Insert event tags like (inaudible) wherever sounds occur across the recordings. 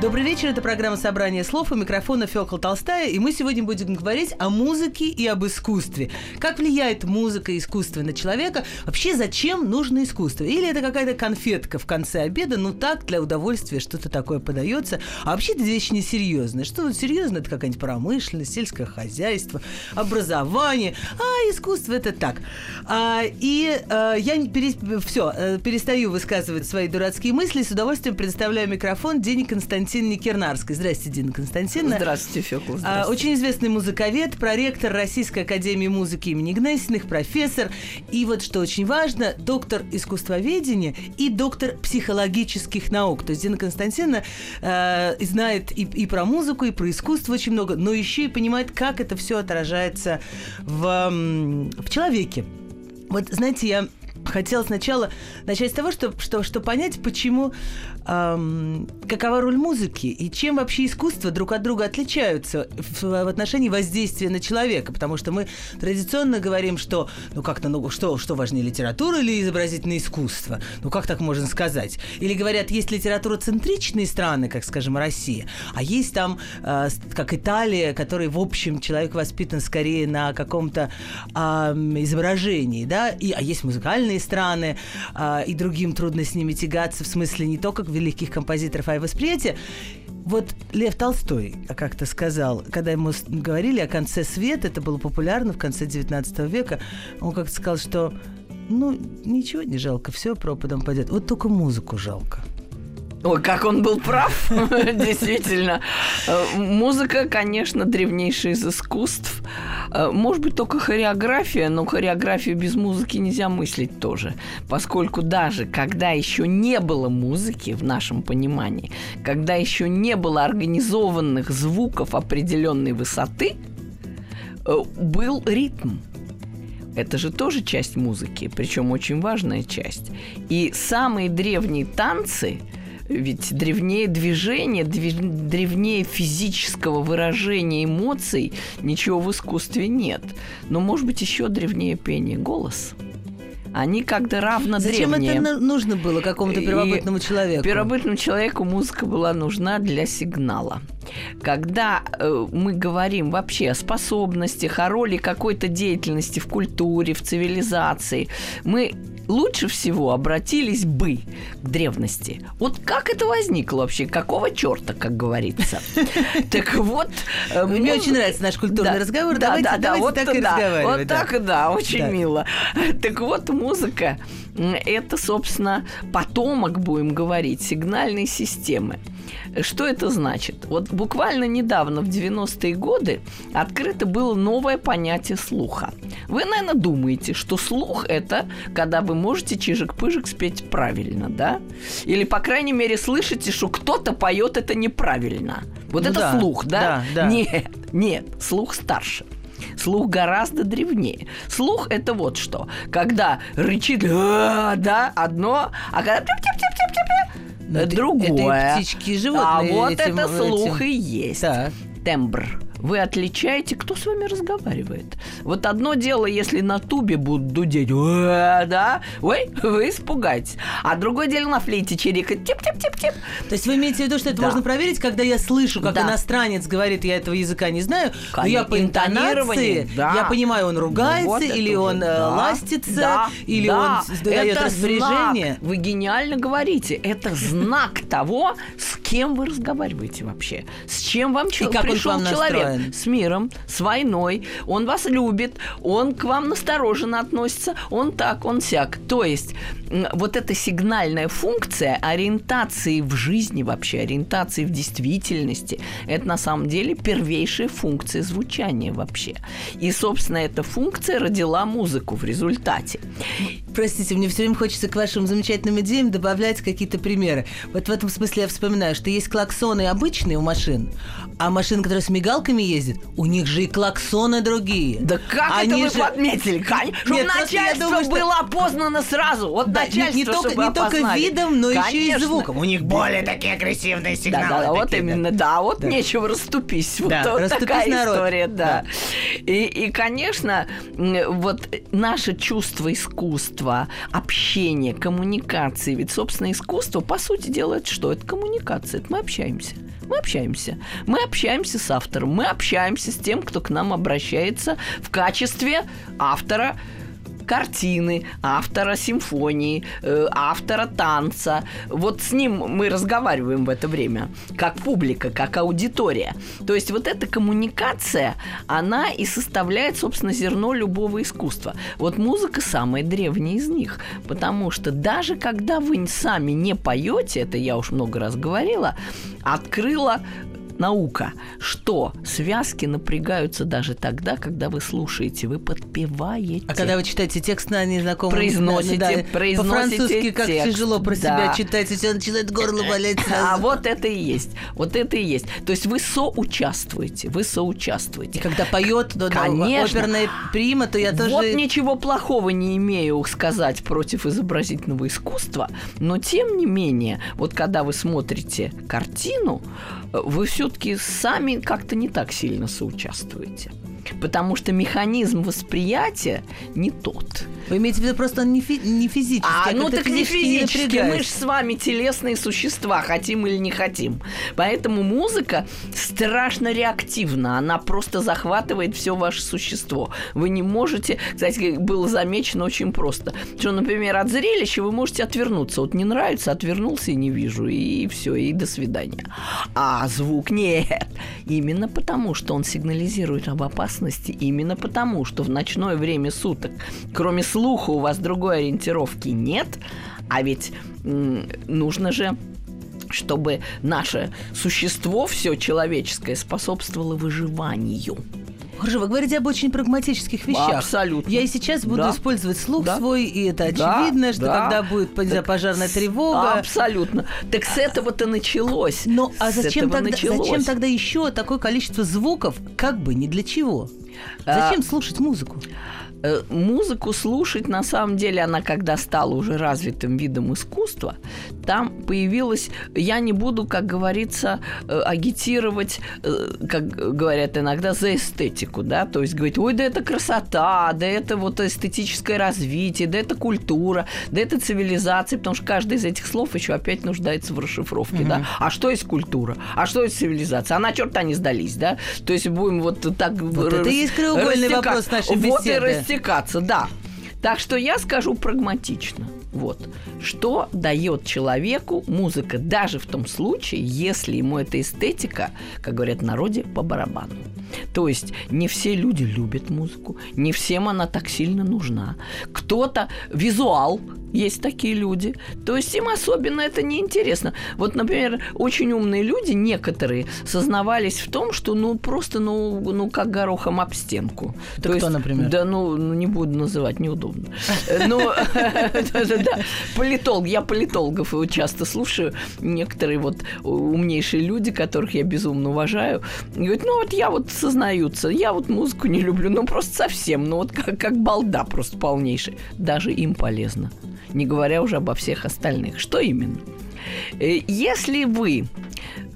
Добрый вечер, это программа «Собрание слов» у микрофона Фёкла Толстая, и мы сегодня будем говорить о музыке и об искусстве. Как влияет музыка и искусство на человека? Вообще, зачем нужно искусство? Или это какая-то конфетка в конце обеда, ну так, для удовольствия что-то такое подается, а вообще это вещь несерьезная. Что серьезно? Это какая-нибудь промышленность, сельское хозяйство, образование, а искусство это так. А, и а, я пере... все, э, перестаю высказывать свои дурацкие мысли, с удовольствием предоставляю микрофон Дене Константиновне Кирнарской. Здравствуйте, Дина Константиновна. Здравствуйте, Фёкла. А, Здравствуйте. Очень известный музыковед, проректор Российской Академии Музыки имени Гнесиных, профессор. И вот что очень важно, доктор искусствоведения и доктор психологических наук. То есть Дина Константиновна э, знает и, и про музыку, и про искусство очень много, но еще и понимает, как это все отражается в, в человеке. Вот, знаете, я хотела сначала начать с того, что, что, что понять, почему, эм, какова роль музыки и чем вообще искусство друг от друга отличаются в, в отношении воздействия на человека. Потому что мы традиционно говорим, что, ну как-то, ну что, что важнее, литература или изобразительное искусство? Ну как так можно сказать? Или говорят, есть литературоцентричные страны, как, скажем, Россия, а есть там, э, как Италия, который, в общем, человек воспитан скорее на каком-то э, изображении, да, и, а есть музыкальные страны, э, и другим трудно с ними тягаться, в смысле не только великих композиторов, а и восприятия. Вот Лев Толстой как-то сказал, когда ему говорили о конце света, это было популярно в конце 19 века, он как-то сказал, что ну, ничего не жалко, все пропадом пойдет. Вот только музыку жалко. Ой, как он был прав, (laughs) действительно. Э, Музыка, конечно, древнейшая из искусств. Э, Может быть, только хореография, но хореографию без музыки нельзя мыслить тоже. Поскольку даже когда еще не было музыки в нашем понимании, когда еще не было организованных звуков определенной высоты, э, был ритм. Это же тоже часть музыки, причем очень важная часть. И самые древние танцы, ведь древнее движения, две- древнее физического выражения эмоций ничего в искусстве нет. Но, может быть, еще древнее пение голос. Они как-то равно Зачем древние. это нужно было какому-то И первобытному человеку? Первобытному человеку музыка была нужна для сигнала. Когда э, мы говорим вообще о способностях, о роли какой-то деятельности в культуре, в цивилизации, мы лучше всего обратились бы к древности. Вот как это возникло вообще? Какого черта, как говорится? (laughs) Так вот... э, Мне музыка- очень нравится наш культурный разговор. Да, Давайте- так и разговаривать, Вот так да, очень мило. (laughs) Так вот, музыка это, собственно, потомок, будем говорить, сигнальной системы. Что это значит? Вот буквально недавно, в 90-е годы, открыто было новое понятие слуха. Вы, наверное, думаете, что слух – это когда вы можете чижик-пыжик спеть правильно, да? Или, по крайней мере, слышите, что кто-то поет это неправильно. Вот Ну это да, слух, да? да, да. Нет, нет, слух старше. Слух гораздо древнее. Слух это вот что. Когда рычит, «А», да, одно, а когда другое. это птички, животные А вот этим- это слух этим. и есть. Так. Тембр. Вы отличаете, кто с вами разговаривает. Вот одно дело, если на тубе будут дудеть, «Уэ», да, ой, вы испугаетесь. А другое дело на флейте чирикать, тип-тип-тип-тип. То есть вы имеете в виду, что это Да. можно проверить, когда я слышу, как Да. иностранец говорит, я этого языка не знаю, но я по интонации, да. я понимаю, он ругается, Вот это или он э, да, ластится, да, или да. он дает Это распоряжение. знак. Вы гениально говорите. Это знак того, с кем вы разговариваете вообще. С чем вам пришел человек. Настроен? С миром, с войной. Он вас любит, он к вам настороженно относится, он так, он сяк. То есть вот эта сигнальная функция ориентации в жизни вообще, ориентации в действительности, это на самом деле первейшая функция звучания вообще. И, собственно, эта функция родила музыку в результате. Простите, мне все время хочется к вашим замечательным идеям добавлять какие-то примеры. Вот в этом смысле я вспоминаю, что есть клаксоны обычные у машин, а машины, которые с мигалками ездят, у них же и клаксоны другие. Да как Они это вы же- подметили? Чтобы Нет, начальство думаю, что- было опознано сразу. Вот Да, не- начальство, не, только, чтобы не только видом, но еще и Конечно. звуком. У них более такие агрессивные сигналы. да, да, вот да. именно, да, вот Да. нечего расступись. Вот, Да, вот расступись, такая народ. история, да. Да. И, и, конечно, вот наше чувство искусства, общение, коммуникации, ведь, собственно, искусство, по сути дела, это что? Это коммуникация, это мы общаемся. Мы общаемся. Мы общаемся с автором, мы общаемся с тем, кто к нам обращается в качестве автора картины, автора симфонии, э, автора танца. Вот с ним мы разговариваем в это время, как публика, как аудитория. То есть вот эта коммуникация, она и составляет, собственно, зерно любого искусства. Вот музыка самая древняя из них, потому что даже когда вы сами не поете, это я уж много раз говорила, открыла наука, что связки напрягаются даже тогда, когда вы слушаете, вы подпеваете. А когда вы читаете текст на незнакомом Произносите, да, да, произносите По-французски как текст, тяжело про да. себя читать, у тебя начинает горло болеть А сразу. вот это и есть. Вот это и есть. То есть вы соучаствуете. Вы И соучаствуете. когда поет Конечно. оперная прима, то я тоже... Вот ничего плохого не имею сказать против изобразительного искусства, но тем не менее, вот когда вы смотрите картину, э, вы все-таки сами как-то не так сильно соучаствуете. Потому что механизм восприятия не тот. Вы имеете в виду просто он не, фи- не физически, А, ну так не физически, мы напрягает. же с вами телесные существа, хотим или не хотим. Поэтому музыка страшно реактивна, она просто захватывает все ваше существо. Вы не можете, кстати, было замечено очень просто, что, например, от зрелища вы можете отвернуться. Вот не нравится, отвернулся и не вижу, и все, и до свидания. А звук нет. Именно потому, что он сигнализирует об опасности, именно потому, что в ночное время суток, кроме слуха, у вас другой ориентировки нет, а ведь м, нужно же чтобы наше существо, все человеческое, способствовало выживанию. Хорошо, вы говорите об очень прагматических вещах. Абсолютно. Я и сейчас буду Да. использовать слух Да. свой, и это Да, очевидно, что да. когда будет Так пожарная тревога... Абсолютно. Так с этого-то началось. Но а зачем тогда, началось. зачем тогда еще такое количество звуков, как бы ни для чего? А, Зачем слушать музыку? Э, музыку слушать, на самом деле, она когда стала уже развитым видом искусства, там появилась, я не буду, как говорится, э, агитировать, э, как говорят иногда, за эстетику, да, то есть говорить, ой, да это красота, да это вот эстетическое развитие, да это культура, да это цивилизация, потому что каждый из этих слов еще опять нуждается в расшифровке, да. А что есть культура? А что есть цивилизация? А на черта не сдались, да? То есть будем вот так... Вот это и есть краеугольный вопрос нашей Вот и беседы. Растекаться, да. Так что я скажу прагматично. Вот. Что дает человеку музыка, даже в том случае, если ему эта эстетика, как говорят в народе, по барабану. То есть не все люди любят музыку, не всем она так сильно нужна. Кто-то визуал, есть такие люди. То есть им особенно это не интересно. Вот, например, очень умные люди, некоторые, сознавались в том, что ну просто ну, ну как горохом об стенку. Это То кто, есть, например? Да, ну, ну, не буду называть, неудобно. (laughs) Ну, (laughs) да-да-да. политолог, я политологов часто слушаю. Некоторые вот умнейшие люди, которых я безумно уважаю, говорят, ну вот я вот сознаются, я вот музыку не люблю, ну просто совсем, ну вот как, как балда просто полнейший. Даже им полезно, не говоря уже обо всех остальных. Что именно? Э, Если вы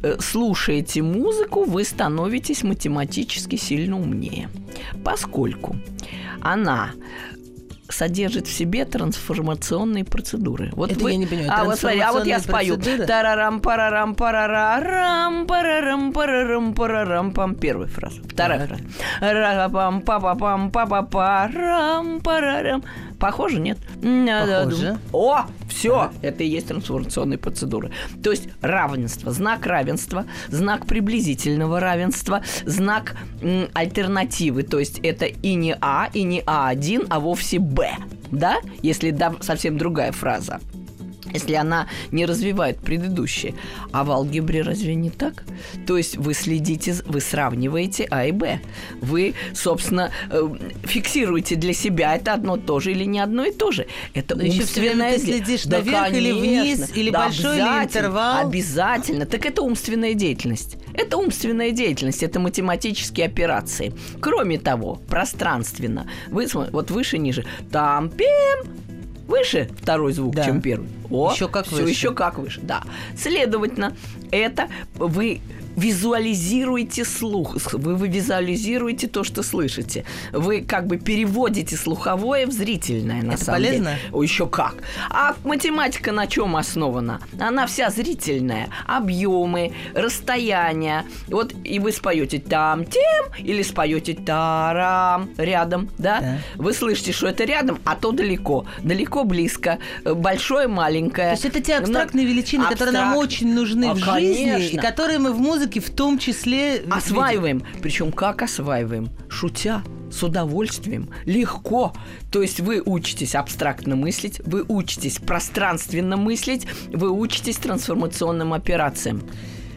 э, слушаете музыку, вы становитесь математически сильно умнее, поскольку она содержит в себе трансформационные процедуры. Вот Это вы- я не понимаю, А вот смотри, а вот я спою. Тарарам, парарам, парарарам, парарам, парарам, парарам, пам. Первая фраза. Вторая фраза. Ра-пам, па-па-пам, па-па-парам, парарам. Похоже, нет? Похоже. О, все, это и есть трансформационные процедуры. То есть равенство, знак равенства, знак приблизительного равенства, знак м, альтернативы. То есть это и не А, и не А1, а вовсе Б. Да? Если да, совсем другая фраза если она не развивает предыдущие. А в алгебре разве не так? То есть вы следите, вы сравниваете А и Б. Вы, собственно, э, фиксируете для себя это одно то же или не одно и то же. Это Но еще умственное ты де- следишь наверх или вниз, или большой, или интервал. Обязательно. Так это умственная деятельность. Это умственная деятельность, это математические операции. Кроме того, пространственно, вы, вот выше, ниже, там, пем, выше второй звук, Да. чем первый. О, Еще как всё выше. еще как выше, да. Следовательно, это вы визуализируете слух, вы, вы визуализируете то, что слышите. Вы как бы переводите слуховое в зрительное, на Это самом полезно? деле. О, еще как. А математика на чем основана? Она вся зрительная. Объемы, расстояния. Вот и вы споете там тем или споете тарам рядом, да? Да. Вы слышите, что это рядом, а то далеко. Далеко, близко. Большое, маленькое. То есть это те абстрактные величины, которые нам абстракт- очень нужны А, в жизни, и конечно. которые мы в музыке в том числе. Осваиваем. Причем как осваиваем? Шутя, с удовольствием, легко. То есть вы учитесь абстрактно мыслить, вы учитесь пространственно мыслить, вы учитесь трансформационным операциям.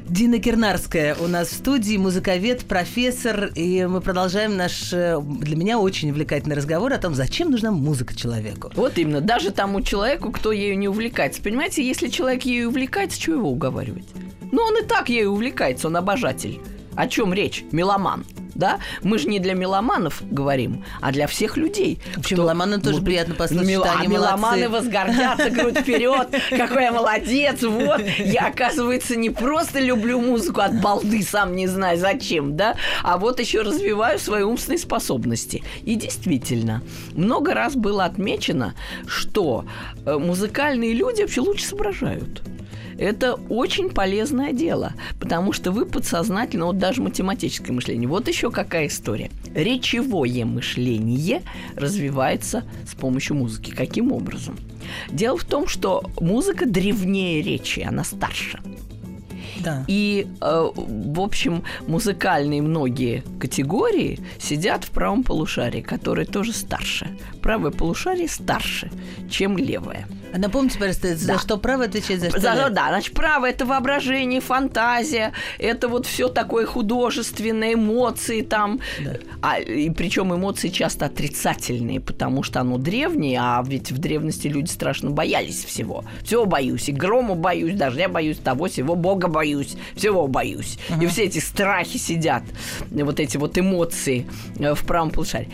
Дина Кирнарская у нас в студии, музыковед, профессор, и мы продолжаем наш, э, для меня очень увлекательный разговор о том, зачем нужна музыка человеку. Вот именно, даже тому человеку, кто ею не увлекается. Понимаете, если человек ею увлекается, чего его уговаривать? Ну, он и так ею увлекается, он обожатель. О чем речь? Меломан. Да? Мы же не для меломанов говорим, а для всех людей. В общем, кто- меломанам тоже Ну, приятно послушать, мел- что а они меломаны молодцы. возгордятся, грудь вперед, какой я молодец, вот. Я, оказывается, не просто люблю музыку от балды, сам не знаю зачем, да, а вот еще развиваю свои умственные способности. И действительно, много раз было отмечено, что э, музыкальные люди вообще лучше соображают. Это очень полезное дело, потому что вы подсознательно, вот даже математическое мышление, вот еще какая история. Речевое мышление развивается с помощью музыки. Каким образом? Дело в том, что музыка древнее речи, она старше. Да. И, э, в общем, музыкальные многие категории сидят в правом полушарии, которое тоже старше. Правое полушарие старше, чем левое. А напомните, пожалуйста, за Да. что право отвечает, за что За- лево? да, значит, право это воображение, фантазия, это вот все такое художественное, эмоции там. А, и причем эмоции часто отрицательные, потому что оно древнее, а ведь в древности люди страшно боялись всего. Всего боюсь, и грома боюсь, дождя боюсь, того всего, Бога боюсь, всего боюсь. И все эти страхи сидят, вот эти вот эмоции э, в правом полушарии.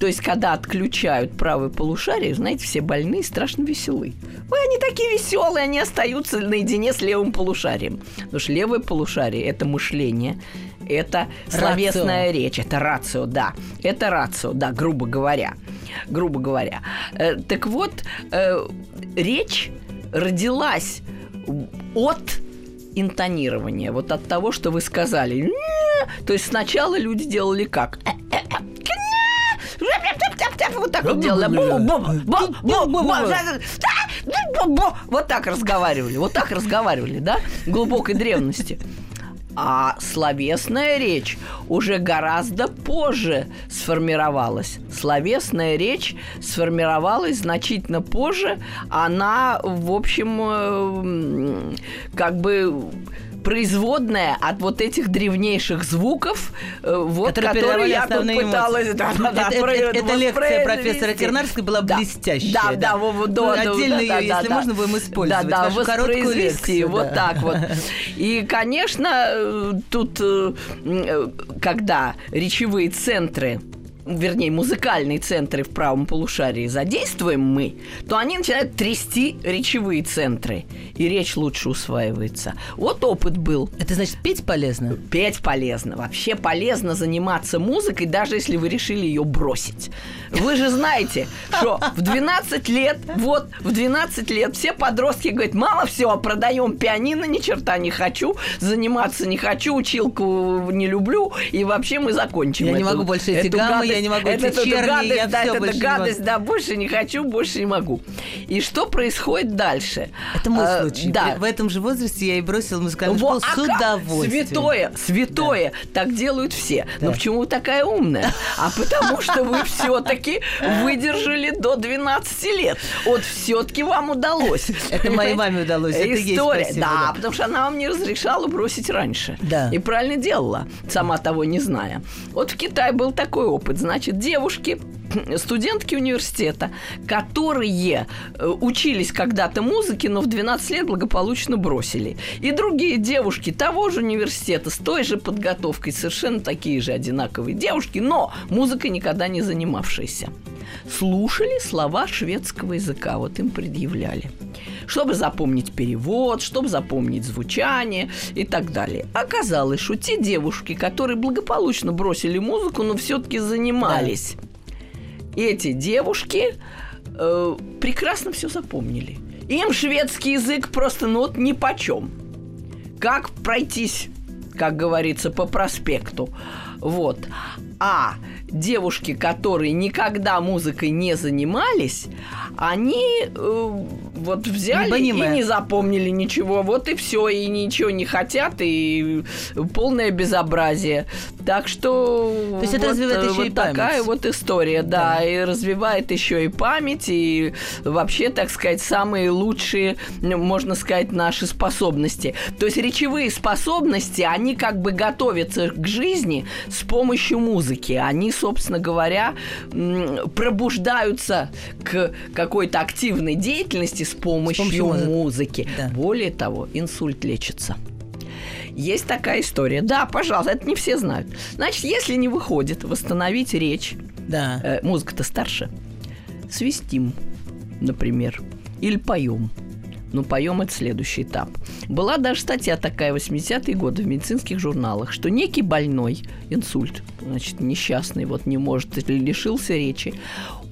То есть, когда отключают правое полушарие, знаете, все больные страшно веселы. Ой, они такие веселые, они остаются наедине с левым полушарием. Потому что левое полушарие – это мышление, это словесная речь, это рацио, да. Это рацио, да, грубо говоря. Грубо говоря. Э, так вот, э, речь родилась от интонирования, вот от того, что вы сказали. То есть сначала люди делали как? Вот так вот делали. Вот так разговаривали. Вот так разговаривали, да? Глубокой древности. А словесная речь уже гораздо позже сформировалась. Словесная речь сформировалась значительно позже. Она, в общем, э, как бы производная от вот этих древнейших звуков, э, вот, Которые которые, я тут пыталась... Да, да, да, Это- про- это- эта лекция профессора Кернарской была Да. блестящая, Да, да. да, да, Ну, да, отдельно да, её, да, если да. можно, будем использовать, Да, да, вашу короткую лекцию, вот да. так вот. (laughs) И, конечно, э, тут, э, когда речевые центры вернее, музыкальные центры в правом полушарии задействуем мы, то они начинают трясти речевые центры, и речь лучше усваивается. Вот опыт был. Это значит, петь полезно? Петь полезно. Вообще полезно заниматься музыкой, даже если вы решили ее бросить. Вы же знаете, что в 12 лет, вот, в 12 лет все подростки говорят, мало всего, продаем пианино, ни черта не хочу, заниматься не хочу, училку не люблю, и вообще мы закончим Я не эту- могу больше эти гаммы, я не могу эту- эту черни, гадость, я да, не могу. гадость, да, больше не хочу, больше не могу. И что происходит дальше? Это мой А, случай. Да. В этом же возрасте я и бросила музыкальную Во, школу а с удовольствием. Святое, святое. Так делают все. Да. Но почему вы такая умная? А потому что вы все-таки выдержали до 12 лет. Вот все-таки вам удалось. Это моей маме удалось, это История. да, да. потому что она вам не разрешала бросить раньше. Да. И правильно делала, сама того не зная. Вот в Китае был такой опыт. Значит, девушки (clears throat) студентки университета, которые э, учились когда-то музыке, но в 12 лет благополучно бросили. И другие девушки того же университета с той же подготовкой, совершенно такие же одинаковые девушки, но музыкой никогда не занимавшиеся. Слушали слова шведского языка, вот им предъявляли чтобы запомнить перевод, чтобы запомнить звучание и так далее. Оказалось, что те девушки, которые благополучно бросили музыку, но все-таки занимались, да. Эти девушки э, прекрасно все запомнили. Им шведский язык просто ну вот ни почем. Как пройтись, как говорится, по проспекту. Вот. А девушки, которые никогда музыкой не занимались, они э, вот взяли и не запомнили ничего. Вот и все, и ничего не хотят, и полное безобразие. Так что То есть вот, это развивает еще вот и память. такая вот история, да, да, и развивает еще и память, и вообще, так сказать, самые лучшие, можно сказать, наши способности. То есть речевые способности, они как бы готовятся к жизни с помощью музыки. Они, собственно говоря, пробуждаются к какой-то активной деятельности с помощью, с помощью музыки. музыки. Да. Более того, инсульт лечится. Есть такая история. Да, пожалуйста, это не все знают. Значит, если не выходит восстановить речь, да. э, музыка-то старше, свистим, например, или поем. Ну, поем это следующий этап. Была даже статья такая 80-е годы в медицинских журналах, что некий больной, инсульт, значит, несчастный, вот не может, лишился речи,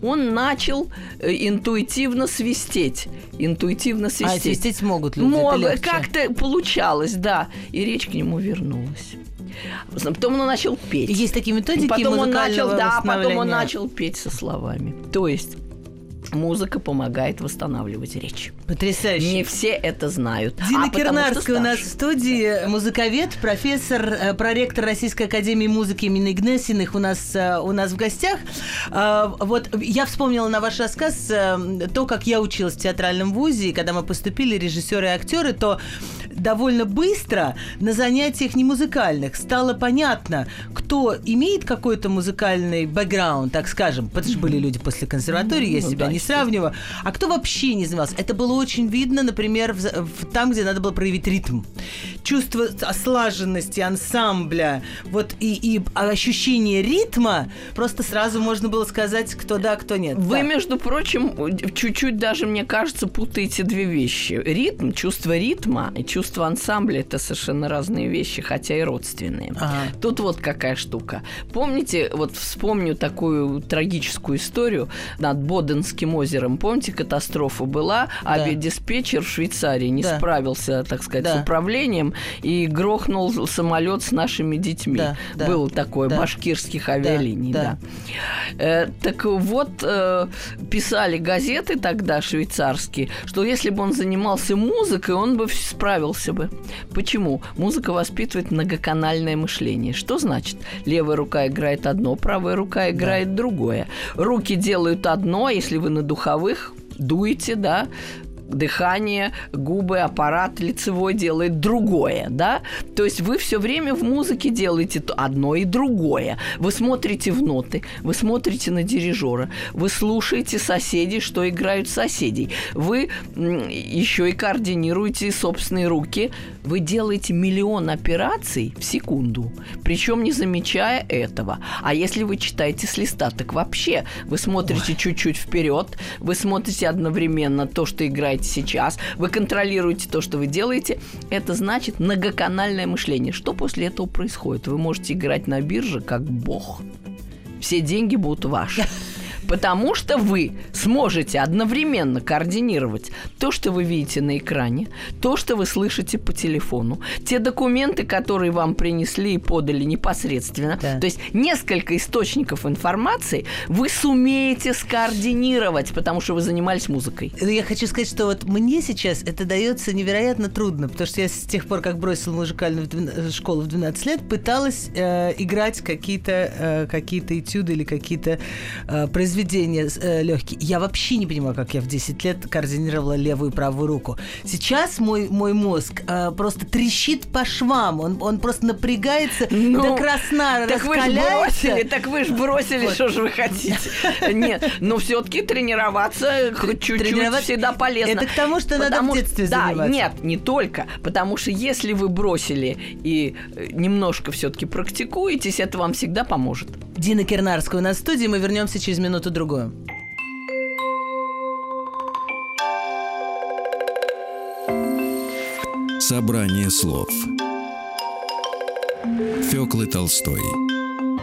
он начал э, интуитивно свистеть. Интуитивно свистеть. А свистеть могут люди, Мог, Как-то получалось, да. И речь к нему вернулась. Потом он начал петь. Есть такие методики потом он начал, Да, потом он начал петь со словами. То есть Музыка помогает восстанавливать речь. Потрясающе. Не все это знают. Дина а Кирнарская у нас в студии, музыковед, профессор, э, проректор Российской Академии музыки имени Гнесиных у нас, э, у нас в гостях. А, вот я вспомнила на ваш рассказ э, то, как я училась в театральном вузе, и когда мы поступили, режиссеры и актеры, то довольно быстро на занятиях не музыкальных стало понятно, кто имеет какой-то музыкальный бэкграунд, так скажем, потому что были люди после консерватории, я ну, себя да, не сравниваю, а кто вообще не занимался. Это было очень видно, например, в, в, там, где надо было проявить ритм. Чувство слаженности ансамбля, вот и, и ощущение ритма, просто сразу можно было сказать, кто да, кто нет. Вы, да. между прочим, чуть-чуть даже, мне кажется, путаете две вещи. Ритм, чувство ритма и чувство чувство ансамбля это совершенно разные вещи, хотя и родственные. Ага. Тут вот какая штука. Помните, вот вспомню такую трагическую историю над Боденским озером. Помните, катастрофа была? Да. Авиадиспетчер в Швейцарии не да. справился, так сказать, да. с управлением и грохнул самолет с нашими детьми. Да. Да. Было такое, да. башкирских авиалиний, да. да. Э, так вот, э, писали газеты тогда швейцарские, что если бы он занимался музыкой, он бы справился справился бы. Почему? Музыка воспитывает многоканальное мышление. Что значит? Левая рука играет одно, правая рука играет да. другое. Руки делают одно, а если вы на духовых, дуете, да, дыхание, губы, аппарат лицевой делает другое, да? То есть вы все время в музыке делаете одно и другое. Вы смотрите в ноты, вы смотрите на дирижера, вы слушаете соседей, что играют соседей. Вы еще и координируете собственные руки. Вы делаете миллион операций в секунду, причем не замечая этого. А если вы читаете с листа, так вообще вы смотрите чуть-чуть вперед, вы смотрите одновременно то, что играет делаете сейчас, вы контролируете то, что вы делаете, это значит многоканальное мышление. Что после этого происходит? Вы можете играть на бирже как бог. Все деньги будут ваши. Потому что вы сможете одновременно координировать то, что вы видите на экране, то, что вы слышите по телефону, те документы, которые вам принесли и подали непосредственно. Да. То есть несколько источников информации вы сумеете скоординировать, потому что вы занимались музыкой. Я хочу сказать, что вот мне сейчас это дается невероятно трудно, потому что я с тех пор, как бросила музыкальную школу в 12 лет, пыталась э, играть какие-то э, какие этюды или какие-то э, произведения произведения э, легкие. Я вообще не понимаю, как я в 10 лет координировала левую и правую руку. Сейчас мой, мой мозг э, просто трещит по швам. Он, он просто напрягается Ну, до красна, Так вы раскаляется. бросили, так вы же бросили, Вот. что же вы хотите. Нет, но все-таки тренироваться хоть чуть-чуть всегда полезно. Это к тому, что надо в детстве заниматься. нет, не только. Потому что если вы бросили и э, немножко все-таки практикуетесь, это вам всегда поможет. Дина Кирнарская у нас в студии. Мы вернемся через минуту-другую. Собрание слов Фёклы Толстой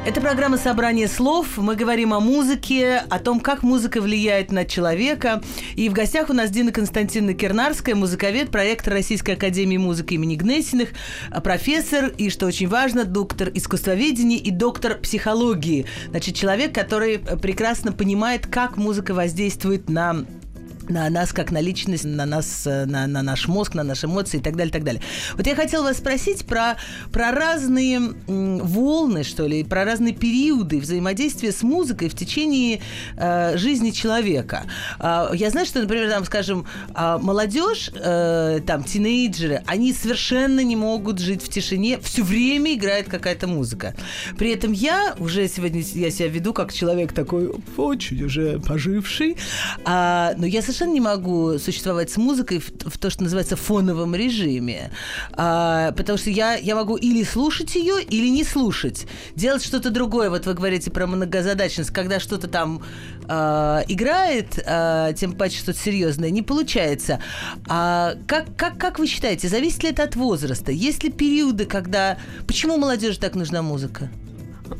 Это программа «Собрание слов». Мы говорим о музыке, о том, как музыка влияет на человека. И в гостях у нас Дина Константиновна Кернарская, музыковед, проектор Российской Академии музыки имени Гнесиных, профессор и, что очень важно, доктор искусствоведения и доктор психологии. Значит, человек, который прекрасно понимает, как музыка воздействует на на нас как на личность, на нас, э, на, на наш мозг, на наши эмоции и так далее, так далее. Вот я хотела вас спросить про, про разные м, волны, что ли, про разные периоды взаимодействия с музыкой в течение э, жизни человека. А, я знаю, что, например, там, скажем, а, молодежь, э, там, тинейджеры, они совершенно не могут жить в тишине, все время играет какая-то музыка. При этом я уже сегодня, я себя веду как человек такой очень уже поживший, а, но я совершенно не могу существовать с музыкой в, в то, что называется фоновом режиме, А, потому что я, я могу или слушать ее, или не слушать, делать что-то другое. Вот вы говорите про многозадачность, когда что-то там а, играет, а, тем паче что-то серьезное, не получается. А как, как, как вы считаете, зависит ли это от возраста? Есть ли периоды, когда... Почему молодежи так нужна музыка?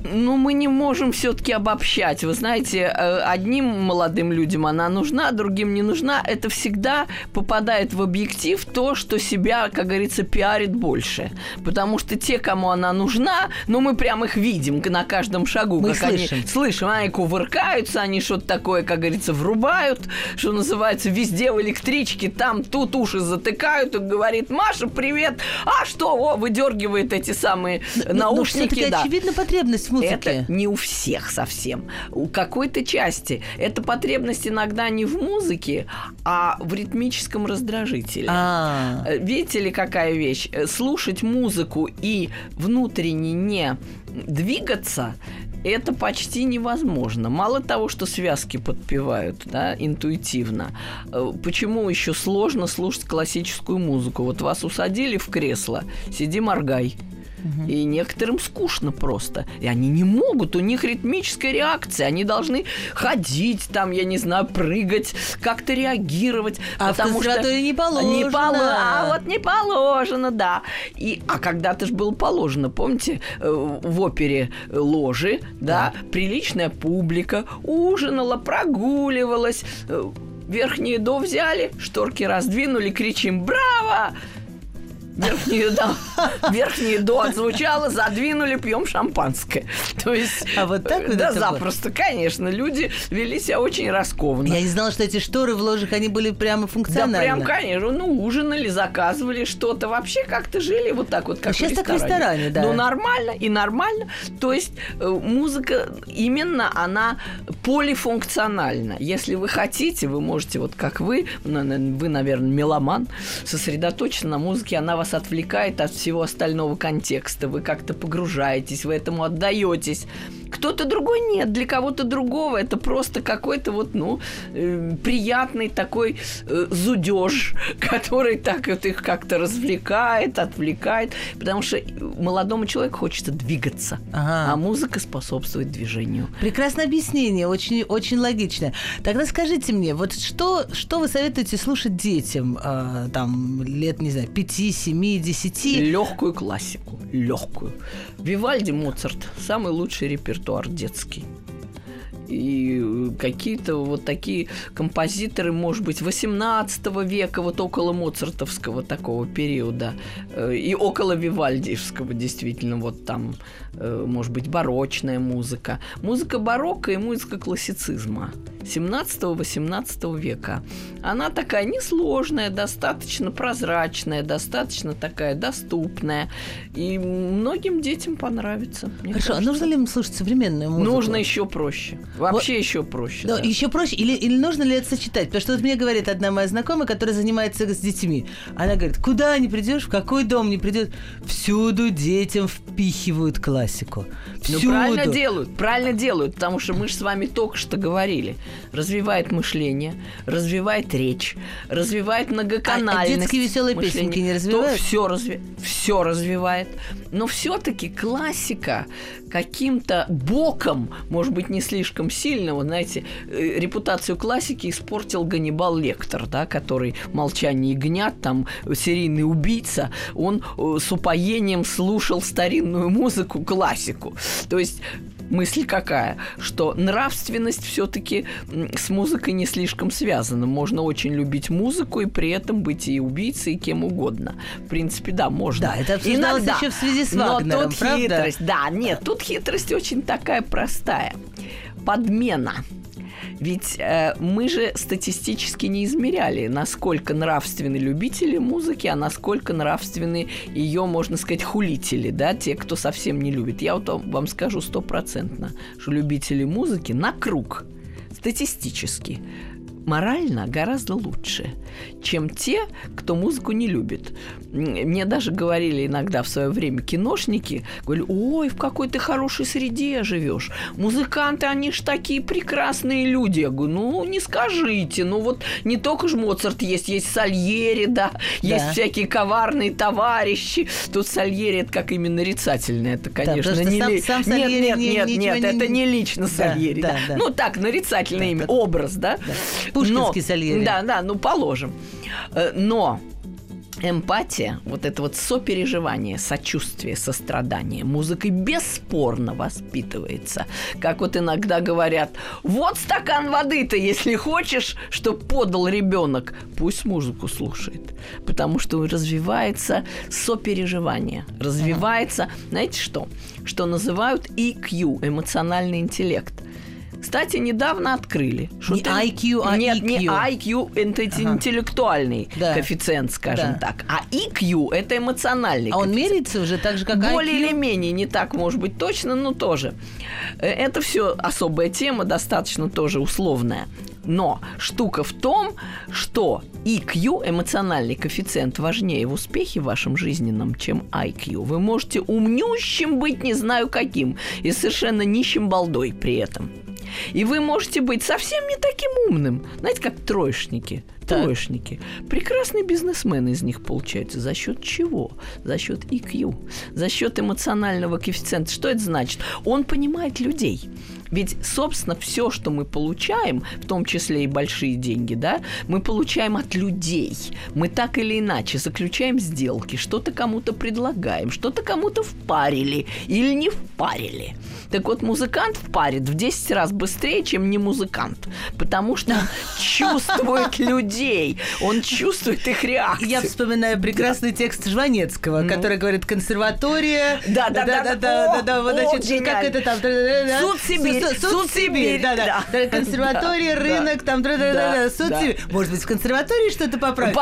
Ну, мы не можем все-таки обобщать. Вы знаете, э, одним молодым людям она нужна, другим не нужна. Это всегда попадает в объектив то, что себя, как говорится, пиарит больше. Потому что те, кому она нужна, ну, мы прям их видим на каждом шагу. Мы как слышим. они слышим, они кувыркаются, они что-то такое, как говорится, врубают, что называется, везде в электричке, там, тут уши затыкают и говорит, Маша, привет, а что, о, выдергивает эти самые наушники, все-таки да. очевидна потребность в музыке. Это не у всех совсем. У какой-то части. Эта потребность иногда не в музыке, а в ритмическом раздражителе. А, Э, Видите ли, какая вещь? Э, Слушать музыку и внутренне не двигаться это почти невозможно. Мало того, что связки подпевают, да, интуитивно. э, Почему еще сложно слушать классическую музыку? Вот вас усадили в кресло, сиди моргай. И некоторым скучно просто. И они не могут, у них ритмическая реакция. Они должны ходить там, я не знаю, прыгать, как-то реагировать. А потому что- не положено. Не поло- А вот не положено, да. И, а когда-то же было положено, помните, э, в опере ложи, да, приличная публика ужинала, прогуливалась, э, верхние до взяли, шторки раздвинули, кричим «Браво!» Верхнее до, верхнее до отзвучало, задвинули, пьем шампанское. То есть, А вот так вот да, это было? запросто, конечно. Люди вели себя очень раскованно. Я не знала, что эти шторы в ложах, они были прямо Да, функциональны. прям, конечно. Ну, ужинали, заказывали что-то. Вообще как-то жили вот так вот, как А щас в так в ресторане. ресторане, да. Ну, нормально и нормально. То есть э, музыка именно, она полифункциональна. Если вы хотите, вы можете, вот как вы, ну, вы, наверное, меломан, сосредоточиться на музыке, она вас отвлекает от всего остального контекста. Вы как-то погружаетесь, вы этому отдаетесь. Кто-то другой нет, для кого-то другого это просто какой-то вот, ну, э, приятный такой э, зудеж, (laughs) который так вот их как-то развлекает, отвлекает, потому что молодому человеку хочется двигаться, Ага. а музыка способствует движению. Прекрасное объяснение, очень, очень логичное. Тогда скажите мне, вот что, что вы советуете слушать детям, э, там, лет, не знаю, 5, 7, 10? Легкую классику, легкую. Вивальди, Моцарт, самый лучший репертуар детский. И какие-то вот такие композиторы, может быть, 18 века, вот около моцартовского такого периода, э, и около вивальдиевского, действительно, вот там, может быть, барочная музыка. Музыка барокко и музыка классицизма. 17-18 века. Она такая несложная, достаточно прозрачная, достаточно такая доступная. И многим детям понравится. Хорошо, кажется. а нужно ли им слушать современную музыку? Нужно еще проще. Вообще вот, еще проще. Да, да. еще проще. Или, или нужно ли это сочетать? Потому что вот мне говорит одна моя знакомая, которая занимается с детьми. Она говорит, куда не придешь, в какой дом не придет, всюду детям впихивают классику. Ну, всюду. Ну, правильно делают, правильно делают, потому что мы же с вами только что говорили развивает мышление, развивает речь, развивает многоканальность. А, а детские веселые мышления. песенки не развивают? все, разви... все развивает. Но все-таки классика каким-то боком, может быть, не слишком сильно, вот знаете, э, репутацию классики испортил Ганнибал Лектор, да, который «Молчание ягнят», там, серийный убийца, он э, с упоением слушал старинную музыку, классику. То есть мысль какая? Что нравственность все-таки с музыкой не слишком связана. Можно очень любить музыку и при этом быть и убийцей, и кем угодно. В принципе, да, можно. Да, это обсуждалось Иногда. еще в связи с Вагнером, Но тут правда? хитрость, да, нет, тут хитрость очень такая простая. Подмена. Ведь э, мы же статистически не измеряли, насколько нравственны любители музыки, а насколько нравственны ее, можно сказать, хулители, да, те, кто совсем не любит. Я вот вам скажу стопроцентно, что любители музыки на круг статистически морально гораздо лучше, чем те, кто музыку не любит. Мне даже говорили иногда в свое время киношники, говорили, ой, в какой ты хорошей среде живешь. Музыканты, они ж такие прекрасные люди. Я говорю, ну, не скажите, ну вот не только же Моцарт есть, есть Сальери, да, да. есть всякие коварные товарищи. Тут Сальери это как именно нарицательное, это, конечно, да, не... Сам, сам нет, нет, не, нет, нет, не... это не лично Сальери. Да, да. Да. Ну, так, нарицательное да, имя, да. образ, да? да. Пушкинский Но, Сальери. Да, да, ну, положим. Э, но эмпатия, вот это вот сопереживание, сочувствие, сострадание музыкой бесспорно воспитывается. Как вот иногда говорят, вот стакан воды-то, если хочешь, чтобы подал ребенок, пусть музыку слушает. Потому что развивается сопереживание, развивается, знаете что? Что называют EQ, эмоциональный интеллект. Кстати, недавно открыли. Что не ты... IQ, а Нет, EQ. не IQ, это ага. интеллектуальный да. коэффициент, скажем да. так. А EQ – это эмоциональный А он меряется уже так же, как Более IQ? или менее, не так, может быть, точно, но тоже. Э, это все особая тема, достаточно тоже условная. Но штука в том, что EQ, эмоциональный коэффициент, важнее в успехе в вашем жизненном, чем IQ. Вы можете умнющим быть не знаю каким и совершенно нищим балдой при этом. И вы можете быть совсем не таким умным. Знаете, как троечники. Так. Троечники. Прекрасный бизнесмен из них получается. За счет чего? За счет IQ. За счет эмоционального коэффициента. Что это значит? Он понимает людей. Ведь, собственно, все, что мы получаем, в том числе и большие деньги, да, мы получаем от людей. Мы так или иначе заключаем сделки, что-то кому-то предлагаем, что-то кому-то впарили или не впарили. Так вот, музыкант впарит в 10 раз быстрее, чем не музыкант, потому что чувствует (laughs) людей, он чувствует их реакцию. Я вспоминаю прекрасный текст Жванецкого, ну. который говорит «консерватория». Да, да, да, да, да, да, вот, значит, как это там? Суд Сибирь, суд Сибирь, да, да. Консерватория, рынок, там, суд Сибирь. Может быть, в консерватории что-то поправить?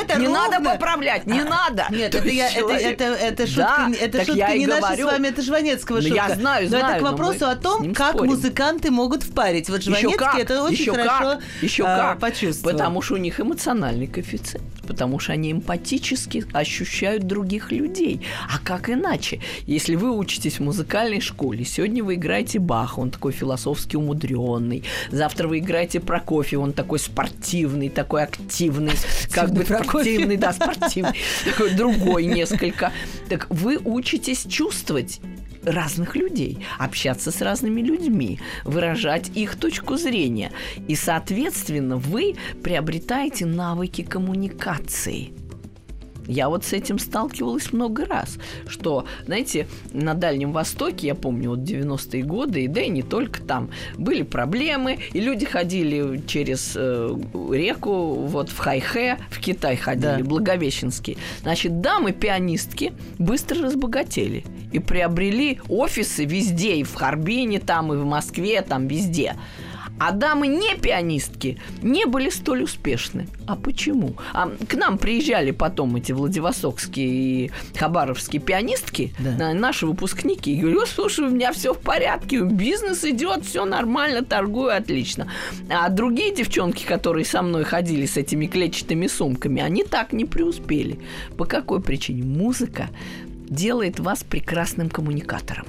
Это не надо поправлять, не надо. Нет, это шутка, это шутка не наша с вами, это Жванецкого шутка. Я знаю, знаю это к вопросу о том, как музыканты могут впарить. Вот Жванецкий это очень хорошо а, почувствовал. Потому что у них эмоциональный коэффициент. Потому что они эмпатически ощущают других людей. А как иначе? Если вы учитесь в музыкальной школе, сегодня вы играете Баха, он такой философски умудренный. Завтра вы играете Прокофьев, он такой спортивный, такой активный. (laughs) Как бы спортивный, да, (laughs) спортивный. Такой другой несколько. Так вы учитесь чувствовать разных людей, общаться с разными людьми, выражать их точку зрения. И, соответственно, вы приобретаете навыки коммуникации – я вот с этим сталкивалась много раз, что, знаете, на Дальнем Востоке, я помню, вот 90-е годы, и да и не только там, были проблемы, и люди ходили через э, реку, вот в Хайхэ, в Китай ходили, да. Благовещенский. Значит, дамы-пианистки быстро разбогатели и приобрели офисы везде, и в Харбине там, и в Москве, там везде. А дамы не пианистки не были столь успешны. А почему? А к нам приезжали потом эти владивостокские и хабаровские пианистки, Да. наши выпускники, и говорю, слушай, у меня все в порядке, бизнес идет, все нормально, торгую отлично. А другие девчонки, которые со мной ходили с этими клетчатыми сумками, они так не преуспели. По какой причине? Музыка делает вас прекрасным коммуникатором.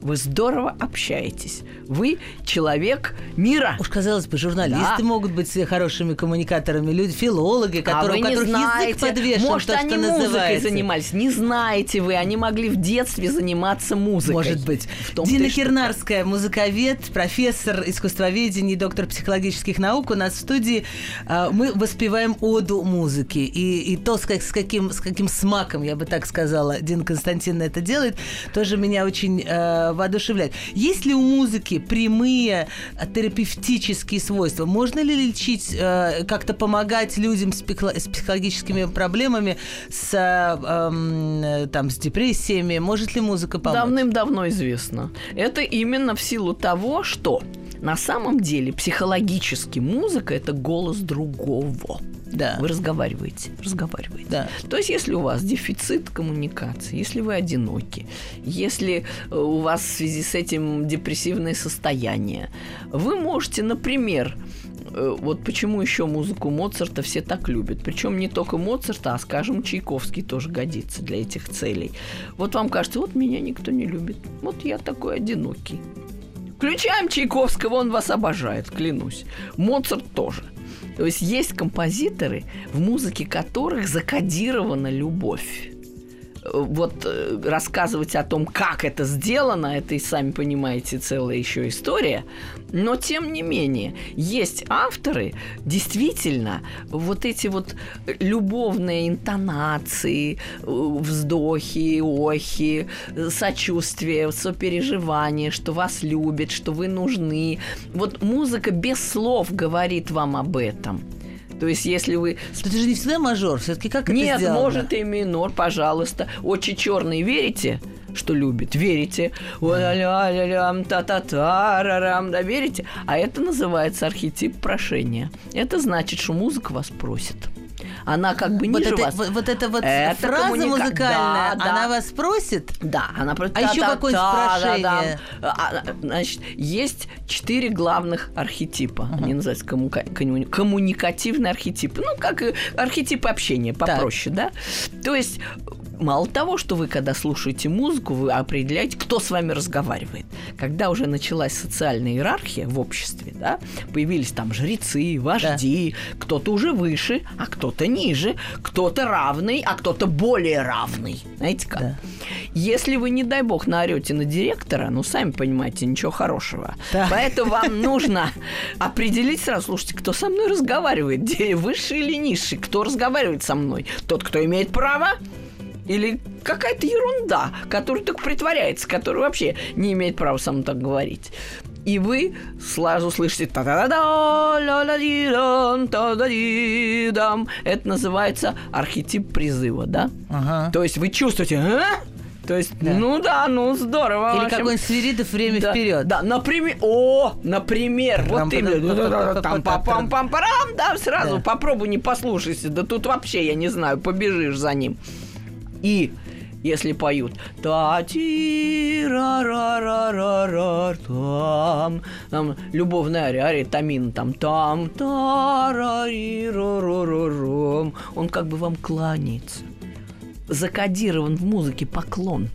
Вы здорово общаетесь. Вы человек мира. Уж казалось бы, журналисты Да. могут быть хорошими коммуникаторами, люди, филологи, которые, а у вы не которых язык знаете, подвешен, может, то, они что музыкой называется. занимались. Не знаете вы, они могли в детстве заниматься музыкой. Может быть. В том-то Дина. Кирнарская, музыковед, профессор искусствоведения, доктор психологических наук. У нас в студии а, мы воспеваем оду музыки. И, и то, с, как- с каким, с каким смаком, я бы так сказала, Дина Константиновна это делает, тоже меня очень э, воодушевляет. Есть ли у музыки прямые э, терапевтические свойства? Можно ли лечить, э, как-то помогать людям с, психо- с психологическими проблемами, с, э, эм, там, с депрессиями? Может ли музыка помочь? Давным-давно известно. Это именно в силу того, что на самом деле психологически музыка это голос другого. Да. Вы разговариваете, разговариваете. Да. То есть, если у вас дефицит коммуникации, если вы одиноки, если э, у вас в связи с этим депрессивное состояние, вы можете, например, э, вот почему еще музыку Моцарта все так любят. Причем не только Моцарта, а, скажем, Чайковский тоже годится для этих целей. Вот вам кажется, вот меня никто не любит. Вот я такой одинокий. Включаем Чайковского, он вас обожает, клянусь. Моцарт тоже. То есть есть композиторы, в музыке которых закодирована любовь. Э, Вот э, рассказывать о том, как это сделано, это и сами понимаете целая еще история. Но тем не менее, есть авторы, действительно, вот эти вот любовные интонации, э, вздохи, охи, э, сочувствие, сопереживание, что вас любят, что вы нужны. Вот музыка без слов говорит вам об этом. То есть, если вы Это же не всегда мажор, все-таки как это нет, сделано? может и минор, пожалуйста. Очи черные верите? Что любит? Верите? Та-та-та-рарам, да, верите? А это называется архетип прошения. Это значит, что музыка вас просит. Она как бы Вот ниже это, вас. вот, вот эта вот Это фраза коммуника- музыкальная, Да, да. она вас просит? Да, она просто... А ещё какое прошение? А, Значит, есть четыре главных архетипа. Они называются коммука- коммуни- коммуникативные архетипы. Ну, как архетипы общения, попроще, да? То есть Мало того, что вы, когда слушаете музыку, вы определяете, кто с вами разговаривает. Когда уже началась социальная иерархия в обществе, да, появились там жрецы, вожди, кто-то уже выше, а кто-то ниже, кто-то равный, а кто-то более равный. Знаете как? Да. Если вы, не дай бог, наорете на директора, ну, сами понимаете, ничего хорошего. Да. Поэтому вам (laughs) нужно определить сразу, слушайте, кто со мной разговаривает, де- высший или низший, кто разговаривает со мной, тот, кто имеет право, или какая-то ерунда, которая только притворяется, которая вообще не имеет права со мной так говорить. И вы сразу слышите та да да да дам да Это называется архетип призыва, да? Ага. То есть вы чувствуете, «А?» То есть, ну да, ну здорово. Или какой-нибудь Свиридов время Да, вперед. Да, например, о, например, вот именно. Там пам пам парам да, сразу Да. попробуй не послушайся, да тут вообще, я не знаю, побежишь за ним. И если поют та ти ра ра ра ра ра там там любовная ария, Тамин там там та ра ри ро ро ро ром он как бы вам кланяется закодирован в музыке поклон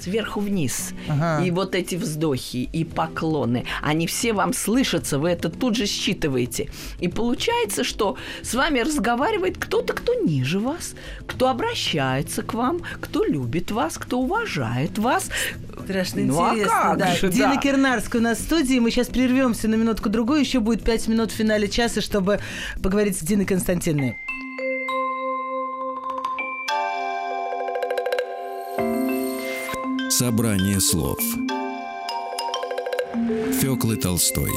сверху вниз. Ага. И вот эти вздохи и поклоны, они все вам слышатся, вы это тут же считываете. И получается, что с вами разговаривает кто-то, кто ниже вас, кто обращается к вам, кто любит вас, кто уважает вас. Страшно Ну, а интересно, как да. же, Дина да. Кирнарская у нас в студии. Мы сейчас прервемся на минутку-другую. Еще будет пять минут в финале часа, чтобы поговорить с Диной Константиновной. Собрание слов. Фёклы Толстой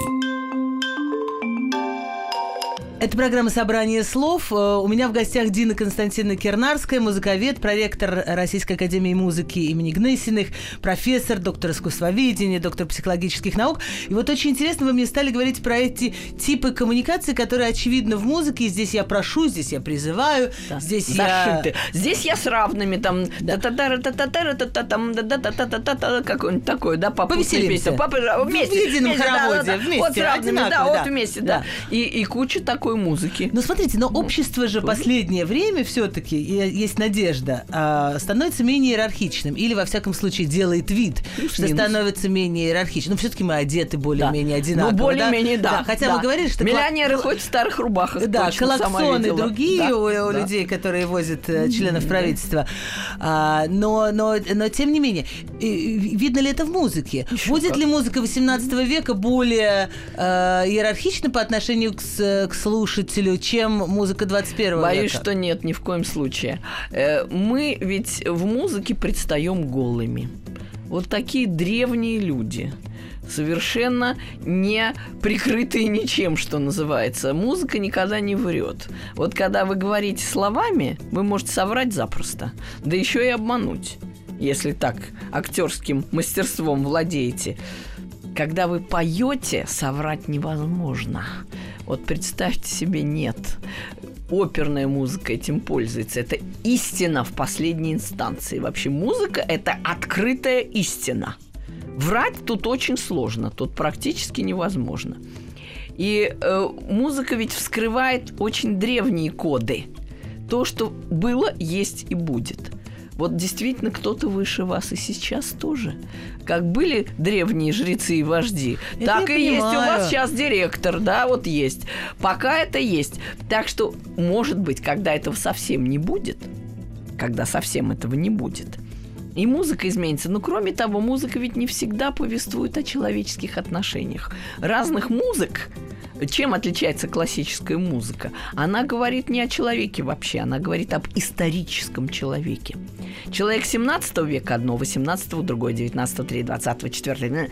Это программа «Собрание слов». Э, у меня в гостях Дина Константиновна Кернарская, музыковед, проректор Российской академии музыки имени Гнесиных, профессор, доктор искусствоведения, доктор психологических наук. И вот очень интересно, вы мне стали говорить про эти типы коммуникации, которые очевидны в музыке. Здесь я прошу, здесь я призываю, да. здесь Зашиты. я... Здесь я с равными, там, какой-нибудь такой, да, попутная песня. Вместе. В едином хороводе, вместе. Вот с равными, да, вот вместе, да. И, и куча такой такой музыки. Ну, смотрите, но общество же последнее время все-таки, есть надежда, а, становится менее иерархичным. Или, во всяком случае, делает вид, что становится менее иерархичным. Но все-таки мы одеты более-менее одинаково. Ну, более-менее, да. Хотя мы говорили, что... Миллионеры хоть в старых рубахах. Да, коллакционы другие у людей, которые возят э, членов правительства. А, но, но, но, тем не менее, видно ли это в музыке? Будет ли музыка 18 века более э, иерархична по отношению к, к слушателю, чем музыка 21 Боюсь, века? что нет, ни в коем случае. Э, мы ведь в музыке предстаем голыми. Вот такие древние люди совершенно не прикрытые ничем, что называется. Музыка никогда не врет. Вот когда вы говорите словами, вы можете соврать запросто, да еще и обмануть, если так актерским мастерством владеете. Когда вы поете, соврать невозможно. Вот представьте себе, нет. Оперная музыка этим пользуется. Это истина в последней инстанции. Вообще музыка – это открытая истина. Врать тут очень сложно, тут практически невозможно. И э, музыка ведь вскрывает очень древние коды. То, что было, есть и будет. Вот действительно кто-то выше вас и сейчас тоже. Как были древние жрецы и вожди, это так и понимаю. есть у вас сейчас директор, да, вот есть. Пока это есть. Так что, может быть, когда этого совсем не будет, когда совсем этого не будет, и музыка изменится. Но кроме того, музыка ведь не всегда повествует о человеческих отношениях. Разных музык чем отличается классическая музыка? Она говорит не о человеке вообще, она говорит об историческом человеке. Человек 17 века одно, 18 другое, 19 3, 20 4.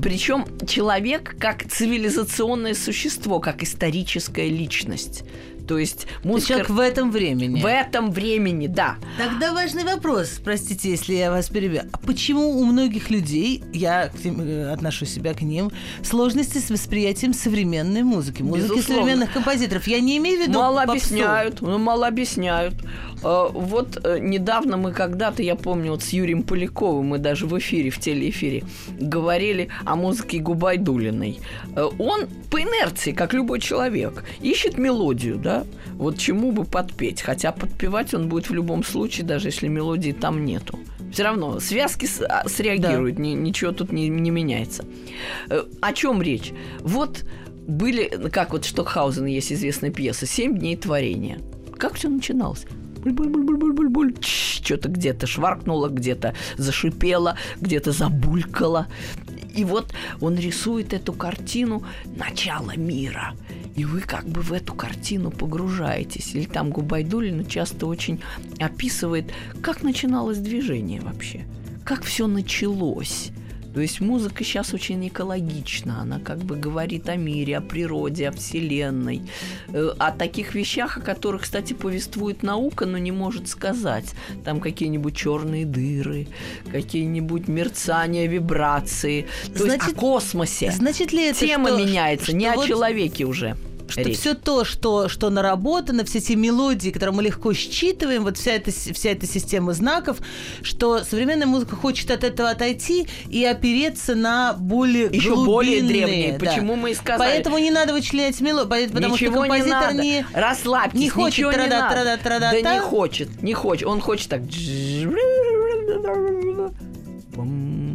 Причем человек как цивилизационное существо, как историческая личность. То есть музыка... Человек в этом времени. В этом времени, да. Тогда важный вопрос, простите, если я вас перебью. А почему у многих людей, я э, отношу себя к ним, сложности с восприятием современной музыки, музыки Безусловно. современных композиторов? Я не имею в виду Мало попсу. объясняют, ну, мало объясняют. А, вот э, недавно мы когда-то, я помню, вот с Юрием Поляковым, мы даже в эфире, в телеэфире, говорили о музыке Губайдулиной. Э, он по инерции, как любой человек, ищет мелодию, да, вот чему бы подпеть. Хотя подпевать он будет в любом случае, даже если мелодии там нету. Все равно связки с, а, среагируют, да. ни, ничего тут не, не меняется. Э, о чем речь? Вот были, как вот Штокхаузен есть известная пьеса «Семь дней творения». Как все начиналось? буль-буль-буль-буль-буль-буль. Что-то где-то шваркнуло, где-то зашипело, где-то забулькало. И вот он рисует эту картину начала мира. И вы как бы в эту картину погружаетесь. Или там Губайдулина часто очень описывает, как начиналось движение вообще, как все началось. То есть музыка сейчас очень экологична, она как бы говорит о мире, о природе, о Вселенной, э, о таких вещах, о которых, кстати, повествует наука, но не может сказать. Там какие-нибудь черные дыры, какие-нибудь мерцания, вибрации, то значит, есть о космосе. Значит ли это, Тема что, меняется, что не вот... о человеке уже что речь. все то, что, что наработано, все эти мелодии, которые мы легко считываем, вот вся эта, вся эта система знаков, что современная музыка хочет от этого отойти и опереться на более Еще глубинные, более древние. Да. Почему мы и сказали? Поэтому не надо вычленять мелодию, потому ничего что композитор не, не... Расслабьтесь, не хочет ничего трада, не надо. Трада, трада, да не хочет, не хочет. Он хочет так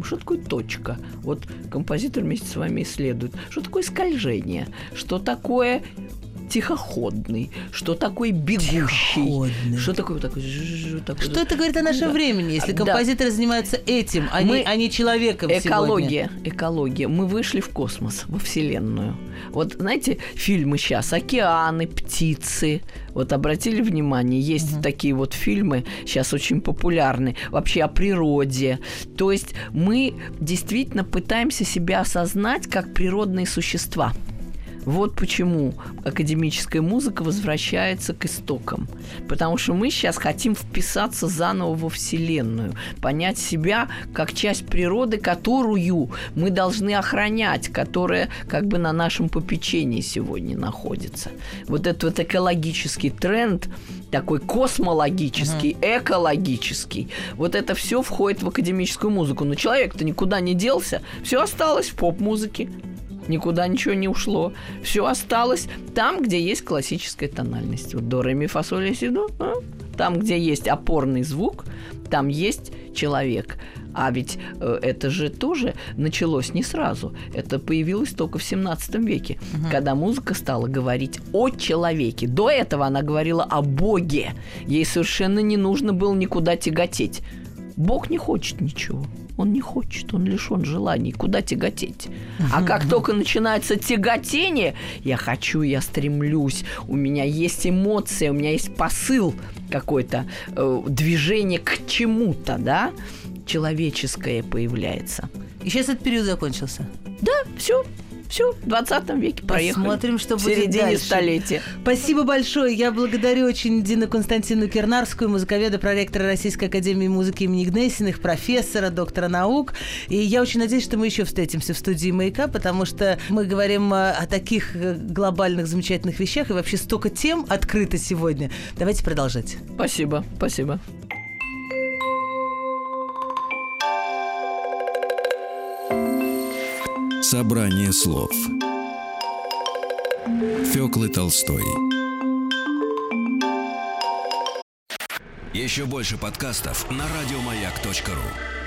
что такое точка? Вот композитор вместе с вами исследует. Что такое скольжение? Что такое тихоходный, что такое бегущий, что такое такой, такой Что это говорит о нашем да. времени, если композиторы да. занимаются этим, а, Мы... не, а не человеком Экология, сегодня? экология. Мы вышли в космос, во Вселенную. Вот знаете, фильмы сейчас, океаны, птицы. Вот обратили внимание, есть угу. такие вот фильмы, сейчас очень популярны, вообще о природе. То есть мы действительно пытаемся себя осознать как природные существа. Вот почему академическая музыка возвращается к истокам. Потому что мы сейчас хотим вписаться заново во Вселенную, понять себя как часть природы, которую мы должны охранять, которая как бы на нашем попечении сегодня находится. Вот этот вот экологический тренд, такой космологический, uh-huh. экологический, вот это все входит в академическую музыку. Но человек-то никуда не делся, все осталось в поп-музыке никуда ничего не ушло. Все осталось там, где есть классическая тональность. Вот до, ре, ми, фа, соль, си, до. А? Там, где есть опорный звук, там есть человек. А ведь э, это же тоже началось не сразу. Это появилось только в 17 веке, угу. когда музыка стала говорить о человеке. До этого она говорила о Боге. Ей совершенно не нужно было никуда тяготеть. Бог не хочет ничего. Он не хочет, он лишен желаний. Куда тяготеть? А как только начинается тяготение, я хочу, я стремлюсь, у меня есть эмоция, у меня есть посыл какой-то, э, движение к чему-то, да, человеческое появляется. И сейчас этот период закончился. Да, все, все, в 20 веке проехали. Посмотрим, что в будет середине дальше. столетия. Спасибо большое. Я благодарю очень Дину Константину Кернарскую, музыковеда, проректора Российской Академии музыки имени Гнесиных, профессора, доктора наук. И я очень надеюсь, что мы еще встретимся в студии «Маяка», потому что мы говорим о, о таких э, глобальных, замечательных вещах, и вообще столько тем открыто сегодня. Давайте продолжать. Спасибо, спасибо. Собрание слов. Фёклы Толстой. Еще больше подкастов на радиомаяк.ру